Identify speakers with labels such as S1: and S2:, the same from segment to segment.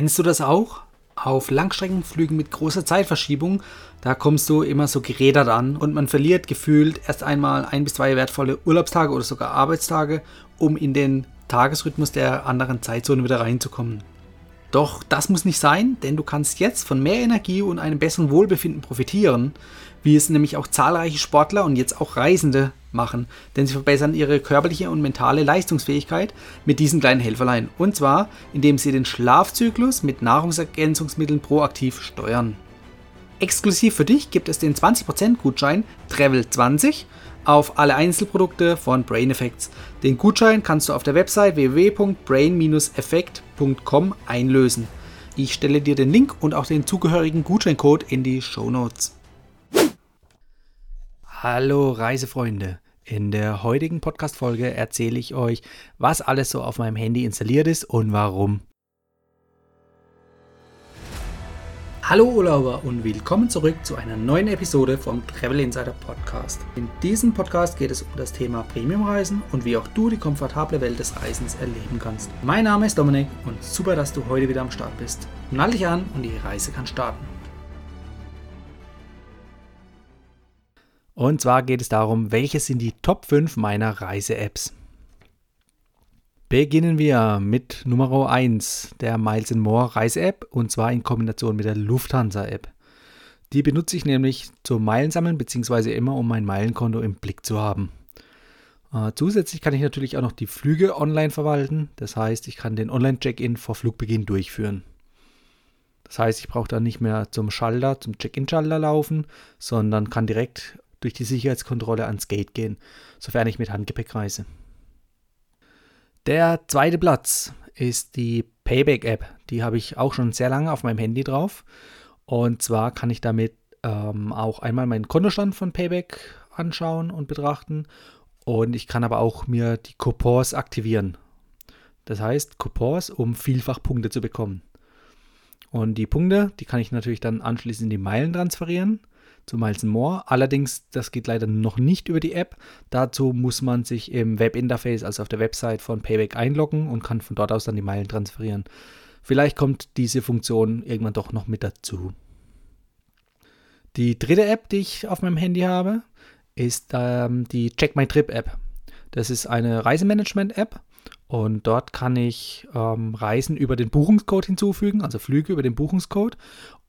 S1: Kennst du das auch? Auf Langstreckenflügen mit großer Zeitverschiebung, da kommst du immer so gerädert an und man verliert gefühlt erst einmal ein bis zwei wertvolle Urlaubstage oder sogar Arbeitstage, um in den Tagesrhythmus der anderen Zeitzone wieder reinzukommen. Doch das muss nicht sein, denn du kannst jetzt von mehr Energie und einem besseren Wohlbefinden profitieren, wie es nämlich auch zahlreiche Sportler und jetzt auch Reisende machen, denn sie verbessern ihre körperliche und mentale Leistungsfähigkeit mit diesen kleinen Helferlein. Und zwar, indem sie den Schlafzyklus mit Nahrungsergänzungsmitteln proaktiv steuern. Exklusiv für dich gibt es den 20% Gutschein Travel20 auf alle Einzelprodukte von Brain Effects. Den Gutschein kannst du auf der Website www.brain-effect.com einlösen. Ich stelle dir den Link und auch den zugehörigen Gutscheincode in die Show Notes. Hallo Reisefreunde. In der heutigen Podcast-Folge erzähle ich euch, was alles so auf meinem Handy installiert ist und warum. Hallo Urlauber und willkommen zurück zu einer neuen Episode vom Travel Insider Podcast. In diesem Podcast geht es um das Thema Premiumreisen und wie auch du die komfortable Welt des Reisens erleben kannst. Mein Name ist Dominik und super, dass du heute wieder am Start bist. Nall dich an und die Reise kann starten. Und zwar geht es darum, welche sind die Top 5 meiner Reise-Apps. Beginnen wir mit Nummer 1, der Miles More Reise-App und zwar in Kombination mit der Lufthansa-App. Die benutze ich nämlich zum Meilensammeln bzw. immer, um mein Meilenkonto im Blick zu haben. Äh, zusätzlich kann ich natürlich auch noch die Flüge online verwalten. Das heißt, ich kann den Online-Check-In vor Flugbeginn durchführen. Das heißt, ich brauche dann nicht mehr zum Schalter, zum Check-In-Schalter laufen, sondern kann direkt durch die Sicherheitskontrolle ans Gate gehen, sofern ich mit Handgepäck reise. Der zweite Platz ist die Payback-App. Die habe ich auch schon sehr lange auf meinem Handy drauf. Und zwar kann ich damit ähm, auch einmal meinen Kontostand von Payback anschauen und betrachten. Und ich kann aber auch mir die Coupons aktivieren. Das heißt, Coupons, um vielfach Punkte zu bekommen. Und die Punkte, die kann ich natürlich dann anschließend in die Meilen transferieren zu Miles More. Allerdings, das geht leider noch nicht über die App. Dazu muss man sich im Webinterface, also auf der Website von Payback einloggen und kann von dort aus dann die Meilen transferieren. Vielleicht kommt diese Funktion irgendwann doch noch mit dazu. Die dritte App, die ich auf meinem Handy habe, ist ähm, die Check My Trip App. Das ist eine Reisemanagement-App und dort kann ich ähm, Reisen über den Buchungscode hinzufügen, also Flüge über den Buchungscode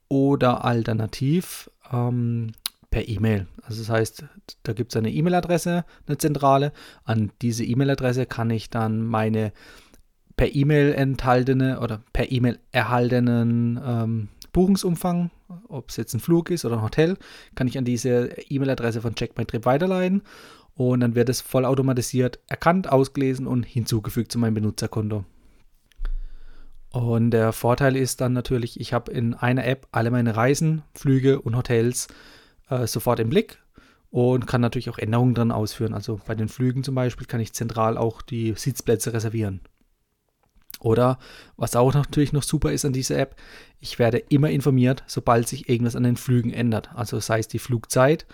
S1: oder alternativ ähm, per E-Mail. Also das heißt, da gibt es eine E-Mail-Adresse, eine zentrale. An diese E-Mail-Adresse kann ich dann meine per E-Mail enthaltene oder per E-Mail erhaltenen ähm, Buchungsumfang, ob es jetzt ein Flug ist oder ein Hotel, kann ich an diese E-Mail-Adresse von Check My Trip weiterleiten und dann wird es vollautomatisiert erkannt, ausgelesen und hinzugefügt zu meinem Benutzerkonto. Und der Vorteil ist dann natürlich, ich habe in einer App alle meine Reisen, Flüge und Hotels äh, sofort im Blick und kann natürlich auch Änderungen dran ausführen. Also bei den Flügen zum Beispiel kann ich zentral auch die Sitzplätze reservieren. Oder was auch natürlich noch super ist an dieser App, ich werde immer informiert, sobald sich irgendwas an den Flügen ändert. Also sei es die Flugzeit,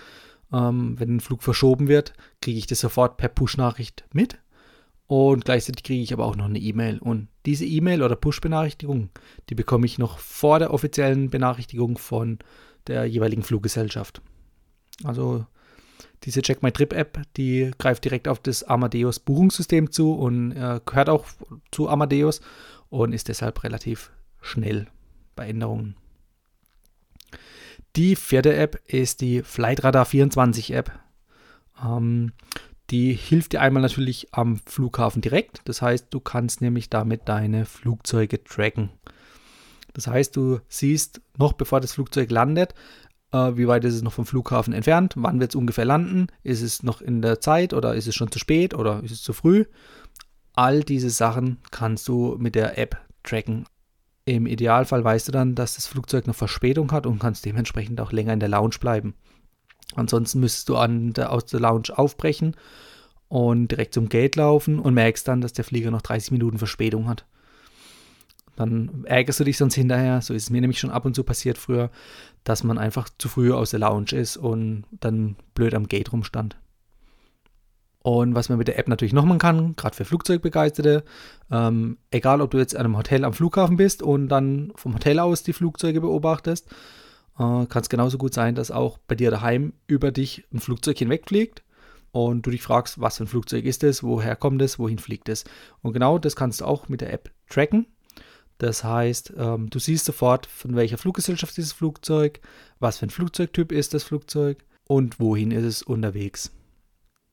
S1: ähm, wenn ein Flug verschoben wird, kriege ich das sofort per Push-Nachricht mit und gleichzeitig kriege ich aber auch noch eine E-Mail. Und diese E-Mail oder Push-Benachrichtigung, die bekomme ich noch vor der offiziellen Benachrichtigung von der jeweiligen Fluggesellschaft. Also diese Check My Trip App, die greift direkt auf das Amadeus Buchungssystem zu und äh, gehört auch zu Amadeus und ist deshalb relativ schnell bei Änderungen. Die vierte App ist die Flightradar 24 App. Ähm, die hilft dir einmal natürlich am Flughafen direkt. Das heißt, du kannst nämlich damit deine Flugzeuge tracken. Das heißt, du siehst noch bevor das Flugzeug landet, äh, wie weit ist es noch vom Flughafen entfernt, wann wird es ungefähr landen, ist es noch in der Zeit oder ist es schon zu spät oder ist es zu früh. All diese Sachen kannst du mit der App tracken. Im Idealfall weißt du dann, dass das Flugzeug eine Verspätung hat und kannst dementsprechend auch länger in der Lounge bleiben. Ansonsten müsstest du an der, aus der Lounge aufbrechen und direkt zum Gate laufen und merkst dann, dass der Flieger noch 30 Minuten Verspätung hat. Dann ärgerst du dich sonst hinterher, so ist es mir nämlich schon ab und zu passiert früher, dass man einfach zu früh aus der Lounge ist und dann blöd am Gate rumstand. Und was man mit der App natürlich noch machen kann, gerade für Flugzeugbegeisterte, ähm, egal ob du jetzt an einem Hotel am Flughafen bist und dann vom Hotel aus die Flugzeuge beobachtest, äh, kann es genauso gut sein, dass auch bei dir daheim über dich ein Flugzeug hinwegfliegt und du dich fragst, was für ein Flugzeug ist es, woher kommt es, wohin fliegt es. Und genau das kannst du auch mit der App tracken. Das heißt, ähm, du siehst sofort, von welcher Fluggesellschaft ist das Flugzeug, was für ein Flugzeugtyp ist das Flugzeug und wohin ist es unterwegs.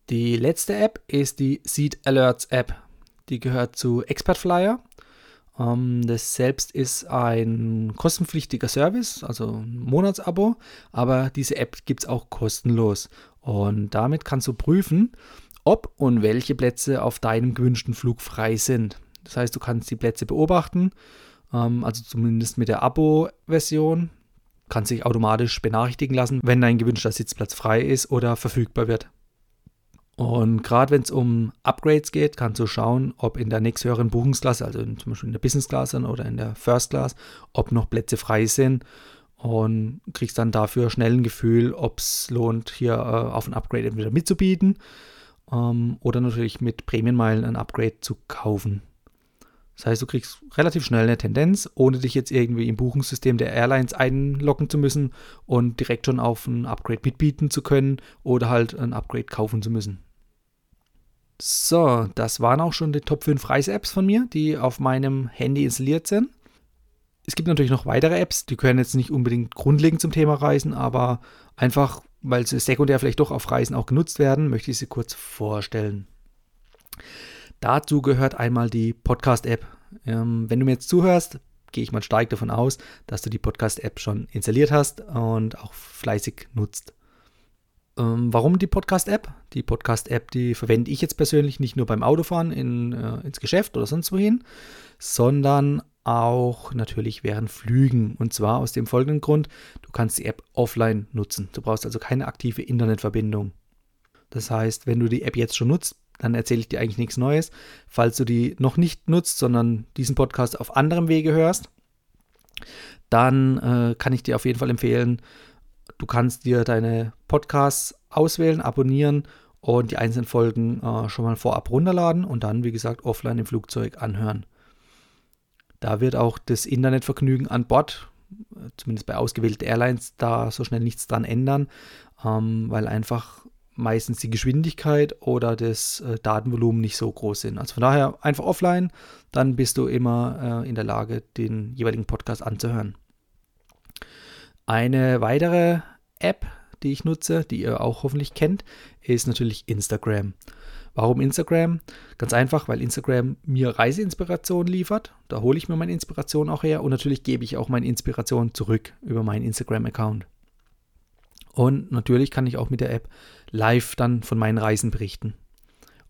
S1: Die letzte App ist die Seat Alerts App. Die gehört zu Expert Flyer. Ähm, das selbst ist ein kostenpflichtiger Service, also ein Monatsabo, aber diese App gibt es auch kostenlos. Und damit kannst du prüfen, ob und welche Plätze auf deinem gewünschten Flug frei sind. Das heißt, du kannst die Plätze beobachten, ähm, also zumindest mit der Abo-Version. Kannst dich automatisch benachrichtigen lassen, wenn dein gewünschter Sitzplatz frei ist oder verfügbar wird. Und gerade wenn es um Upgrades geht, kannst du schauen, ob in der nächsthöheren Buchungsklasse, also in, zum Beispiel in der Business Class oder in der First Class, ob noch Plätze frei sind und kriegst dann dafür schnell ein Gefühl, ob es lohnt, hier äh, auf ein Upgrade entweder mitzubieten ähm, oder natürlich mit Prämienmeilen ein Upgrade zu kaufen. Das heißt, du kriegst relativ schnell eine Tendenz, ohne dich jetzt irgendwie im Buchungssystem der Airlines einloggen zu müssen und direkt schon auf ein Upgrade mitbieten zu können oder halt ein Upgrade kaufen zu müssen. So, das waren auch schon die Top 5 Reise-Apps von mir, die auf meinem Handy installiert sind. Es gibt natürlich noch weitere Apps, die können jetzt nicht unbedingt grundlegend zum Thema Reisen, aber einfach, weil sie sekundär vielleicht doch auf Reisen auch genutzt werden, möchte ich sie kurz vorstellen. Dazu gehört einmal die Podcast-App. Ähm, wenn du mir jetzt zuhörst, gehe ich mal stark davon aus, dass du die Podcast-App schon installiert hast und auch fleißig nutzt. Ähm, warum die Podcast-App? Die Podcast-App, die verwende ich jetzt persönlich nicht nur beim Autofahren in, äh, ins Geschäft oder sonst wohin, sondern auch natürlich während Flügen. Und zwar aus dem folgenden Grund, du kannst die App offline nutzen. Du brauchst also keine aktive Internetverbindung. Das heißt, wenn du die App jetzt schon nutzt, dann erzähle ich dir eigentlich nichts Neues. Falls du die noch nicht nutzt, sondern diesen Podcast auf anderem Wege hörst, dann äh, kann ich dir auf jeden Fall empfehlen, du kannst dir deine Podcasts auswählen, abonnieren und die einzelnen Folgen äh, schon mal vorab runterladen und dann, wie gesagt, offline im Flugzeug anhören. Da wird auch das Internetvergnügen an Bord, zumindest bei ausgewählten Airlines, da so schnell nichts dran ändern, ähm, weil einfach meistens die Geschwindigkeit oder das äh, Datenvolumen nicht so groß sind. Also von daher einfach offline, dann bist du immer äh, in der Lage, den jeweiligen Podcast anzuhören. Eine weitere App, die ich nutze, die ihr auch hoffentlich kennt, ist natürlich Instagram. Warum Instagram? Ganz einfach, weil Instagram mir Reiseinspiration liefert. Da hole ich mir meine Inspiration auch her und natürlich gebe ich auch meine Inspiration zurück über meinen Instagram-Account. Und natürlich kann ich auch mit der App live dann von meinen Reisen berichten.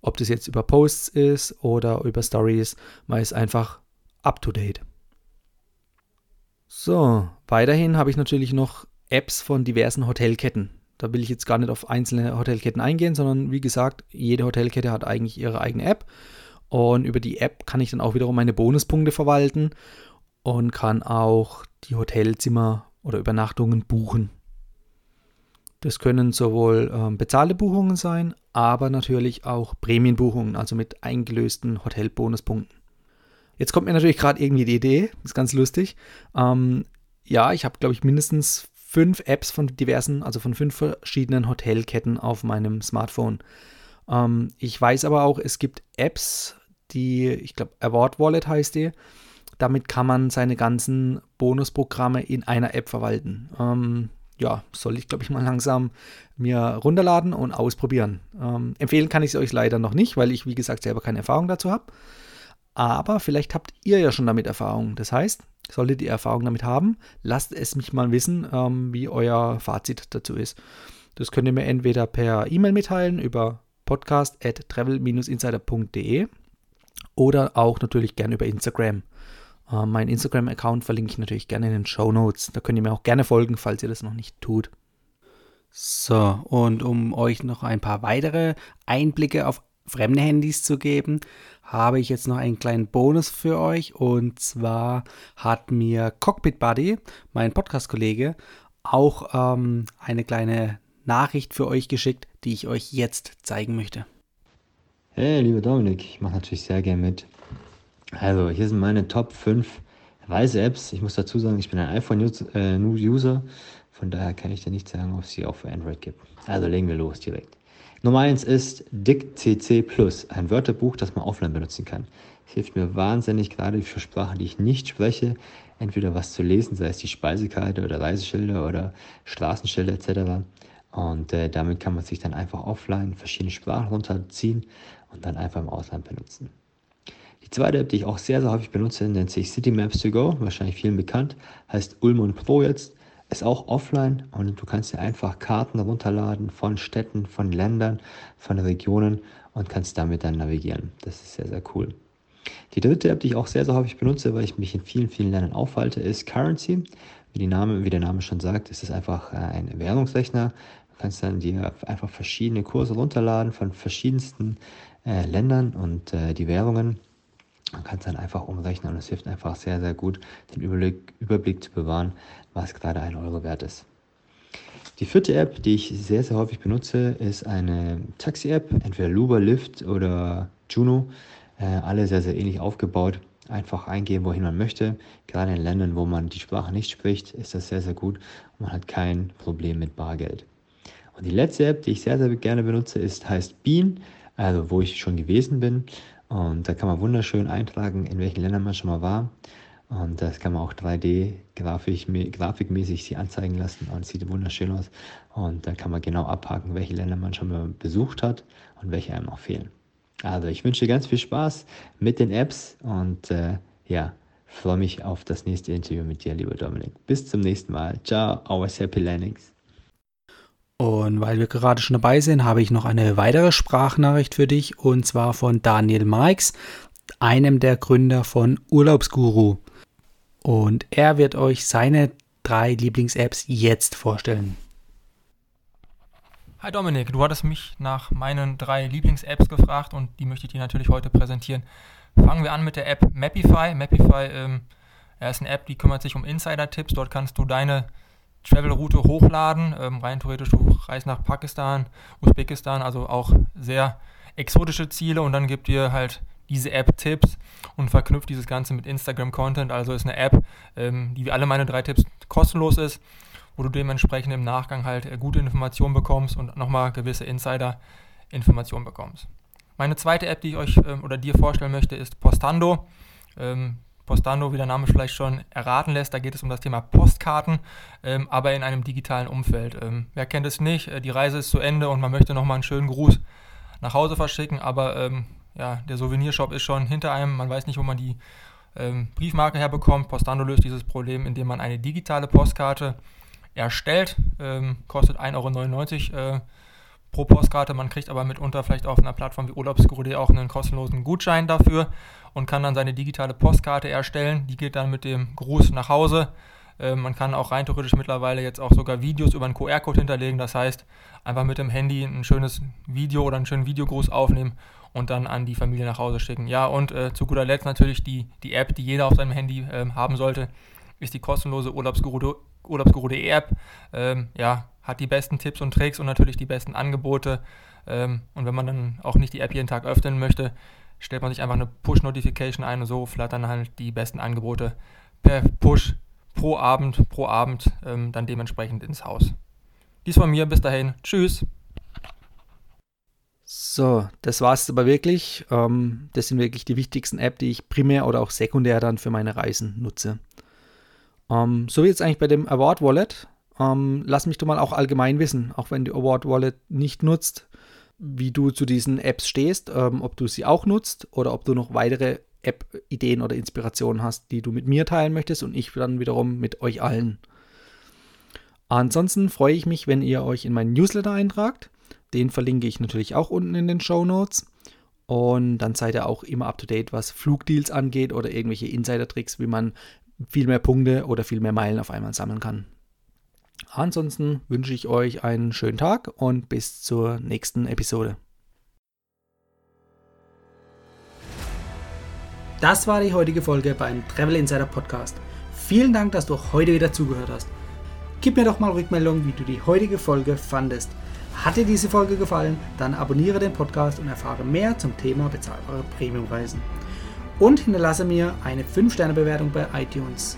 S1: Ob das jetzt über Posts ist oder über Stories, man ist einfach up to date. So, weiterhin habe ich natürlich noch Apps von diversen Hotelketten. Da will ich jetzt gar nicht auf einzelne Hotelketten eingehen, sondern wie gesagt, jede Hotelkette hat eigentlich ihre eigene App. Und über die App kann ich dann auch wiederum meine Bonuspunkte verwalten und kann auch die Hotelzimmer oder Übernachtungen buchen. Das können sowohl ähm, bezahlte Buchungen sein, aber natürlich auch Prämienbuchungen, also mit eingelösten Hotelbonuspunkten. Jetzt kommt mir natürlich gerade irgendwie die Idee, das ist ganz lustig. Ähm, ja, ich habe, glaube ich, mindestens fünf Apps von diversen, also von fünf verschiedenen Hotelketten auf meinem Smartphone. Ähm, ich weiß aber auch, es gibt Apps, die, ich glaube, Award Wallet heißt die. Damit kann man seine ganzen Bonusprogramme in einer App verwalten. Ähm, ja, soll ich, glaube ich, mal langsam mir runterladen und ausprobieren. Ähm, empfehlen kann ich es euch leider noch nicht, weil ich, wie gesagt, selber keine Erfahrung dazu habe. Aber vielleicht habt ihr ja schon damit Erfahrung. Das heißt, solltet ihr Erfahrung damit haben, lasst es mich mal wissen, ähm, wie euer Fazit dazu ist. Das könnt ihr mir entweder per E-Mail mitteilen über podcast at travel-insider.de oder auch natürlich gerne über Instagram. Uh, mein Instagram-Account verlinke ich natürlich gerne in den Show Notes. Da könnt ihr mir auch gerne folgen, falls ihr das noch nicht tut. So, und um euch noch ein paar weitere Einblicke auf fremde Handys zu geben, habe ich jetzt noch einen kleinen Bonus für euch. Und zwar hat mir Cockpit Buddy, mein Podcast-Kollege, auch ähm, eine kleine Nachricht für euch geschickt, die ich euch jetzt zeigen möchte.
S2: Hey, lieber Dominik, ich mache natürlich sehr gerne mit. Also, hier sind meine Top 5 Reise-Apps. Ich muss dazu sagen, ich bin ein iPhone-User, von daher kann ich dir nicht sagen, ob es sie auch für Android gibt. Also legen wir los direkt. Nummer 1 ist DickCC Plus, ein Wörterbuch, das man offline benutzen kann. Es hilft mir wahnsinnig, gerade für Sprachen, die ich nicht spreche, entweder was zu lesen, sei es die Speisekarte oder Reiseschilder oder Straßenschilder etc. Und äh, damit kann man sich dann einfach offline verschiedene Sprachen runterziehen und dann einfach im Ausland benutzen. Die zweite App, die ich auch sehr, sehr häufig benutze, nennt sich City Maps to Go, wahrscheinlich vielen bekannt, heißt Ulm Pro jetzt, ist auch offline und du kannst dir einfach Karten runterladen von Städten, von Ländern, von Regionen und kannst damit dann navigieren. Das ist sehr, sehr cool. Die dritte App, die ich auch sehr, sehr häufig benutze, weil ich mich in vielen, vielen Ländern aufhalte, ist Currency. Wie, Name, wie der Name schon sagt, ist es einfach äh, ein Währungsrechner. Du kannst dann dir einfach verschiedene Kurse runterladen von verschiedensten äh, Ländern und äh, die Währungen man kann es dann einfach umrechnen und es hilft einfach sehr, sehr gut, den Überblick, Überblick zu bewahren, was gerade ein Euro wert ist. Die vierte App, die ich sehr, sehr häufig benutze, ist eine Taxi-App, entweder Luber, Lyft oder Juno. Äh, alle sehr, sehr ähnlich aufgebaut. Einfach eingeben, wohin man möchte. Gerade in Ländern, wo man die Sprache nicht spricht, ist das sehr, sehr gut und man hat kein Problem mit Bargeld. Und die letzte App, die ich sehr, sehr gerne benutze, ist, heißt Bean, also wo ich schon gewesen bin. Und da kann man wunderschön eintragen, in welchen Ländern man schon mal war. Und das kann man auch 3D-grafikmäßig sich anzeigen lassen und sieht wunderschön aus. Und da kann man genau abhaken, welche Länder man schon mal besucht hat und welche einem noch fehlen. Also ich wünsche dir ganz viel Spaß mit den Apps und äh, ja, freue mich auf das nächste Interview mit dir, lieber Dominik. Bis zum nächsten Mal. Ciao, always happy landings.
S1: Und weil wir gerade schon dabei sind, habe ich noch eine weitere Sprachnachricht für dich und zwar von Daniel Marx, einem der Gründer von Urlaubsguru. Und er wird euch seine drei Lieblings-Apps jetzt vorstellen.
S3: Hi Dominik, du hattest mich nach meinen drei Lieblings-Apps gefragt und die möchte ich dir natürlich heute präsentieren. Fangen wir an mit der App Mapify. Mapify ähm, ist eine App, die kümmert sich um Insider-Tipps. Dort kannst du deine Travel-Route hochladen. Ähm, rein theoretisch, du reist nach Pakistan, Usbekistan, also auch sehr exotische Ziele und dann gibt dir halt diese App Tipps und verknüpft dieses Ganze mit Instagram-Content. Also ist eine App, ähm, die wie alle meine drei Tipps kostenlos ist, wo du dementsprechend im Nachgang halt äh, gute Informationen bekommst und nochmal gewisse Insider-Informationen bekommst. Meine zweite App, die ich euch ähm, oder dir vorstellen möchte, ist Postando. Ähm, Postando, wie der Name vielleicht schon erraten lässt, da geht es um das Thema Postkarten, ähm, aber in einem digitalen Umfeld. Ähm, wer kennt es nicht? Äh, die Reise ist zu Ende und man möchte nochmal einen schönen Gruß nach Hause verschicken, aber ähm, ja, der Souvenirshop ist schon hinter einem, man weiß nicht, wo man die ähm, Briefmarke herbekommt. Postando löst dieses Problem, indem man eine digitale Postkarte erstellt, ähm, kostet 1,99 Euro. Äh, pro Postkarte. Man kriegt aber mitunter vielleicht auf einer Plattform wie Urlaubsguru.de auch einen kostenlosen Gutschein dafür und kann dann seine digitale Postkarte erstellen. Die geht dann mit dem Gruß nach Hause. Äh, man kann auch rein theoretisch mittlerweile jetzt auch sogar Videos über einen QR-Code hinterlegen. Das heißt, einfach mit dem Handy ein schönes Video oder einen schönen Videogruß aufnehmen und dann an die Familie nach Hause schicken. Ja, und äh, zu guter Letzt natürlich die, die App, die jeder auf seinem Handy äh, haben sollte, ist die kostenlose Urlaubsguru.de Urlaubsguru App. Ähm, ja, hat die besten Tipps und Tricks und natürlich die besten Angebote. Ähm, und wenn man dann auch nicht die App jeden Tag öffnen möchte, stellt man sich einfach eine Push-Notification ein und so flattern halt die besten Angebote per Push pro Abend, pro Abend ähm, dann dementsprechend ins Haus. Dies von mir, bis dahin, tschüss.
S1: So, das war es aber wirklich. Ähm, das sind wirklich die wichtigsten Apps, die ich primär oder auch sekundär dann für meine Reisen nutze. So wie jetzt eigentlich bei dem Award Wallet. Ähm, lass mich doch mal auch allgemein wissen, auch wenn du Award Wallet nicht nutzt, wie du zu diesen Apps stehst, ähm, ob du sie auch nutzt oder ob du noch weitere App-Ideen oder Inspirationen hast, die du mit mir teilen möchtest und ich dann wiederum mit euch allen. Ansonsten freue ich mich, wenn ihr euch in meinen Newsletter eintragt. Den verlinke ich natürlich auch unten in den Show Notes. Und dann seid ihr auch immer up to date, was Flugdeals angeht oder irgendwelche Insider-Tricks, wie man viel mehr Punkte oder viel mehr Meilen auf einmal sammeln kann. Ansonsten wünsche ich euch einen schönen Tag und bis zur nächsten Episode. Das war die heutige Folge beim Travel Insider Podcast. Vielen Dank, dass du heute wieder zugehört hast. Gib mir doch mal Rückmeldung, wie du die heutige Folge fandest. Hat dir diese Folge gefallen, dann abonniere den Podcast und erfahre mehr zum Thema bezahlbare Premiumreisen. Und hinterlasse mir eine 5-Sterne-Bewertung bei iTunes.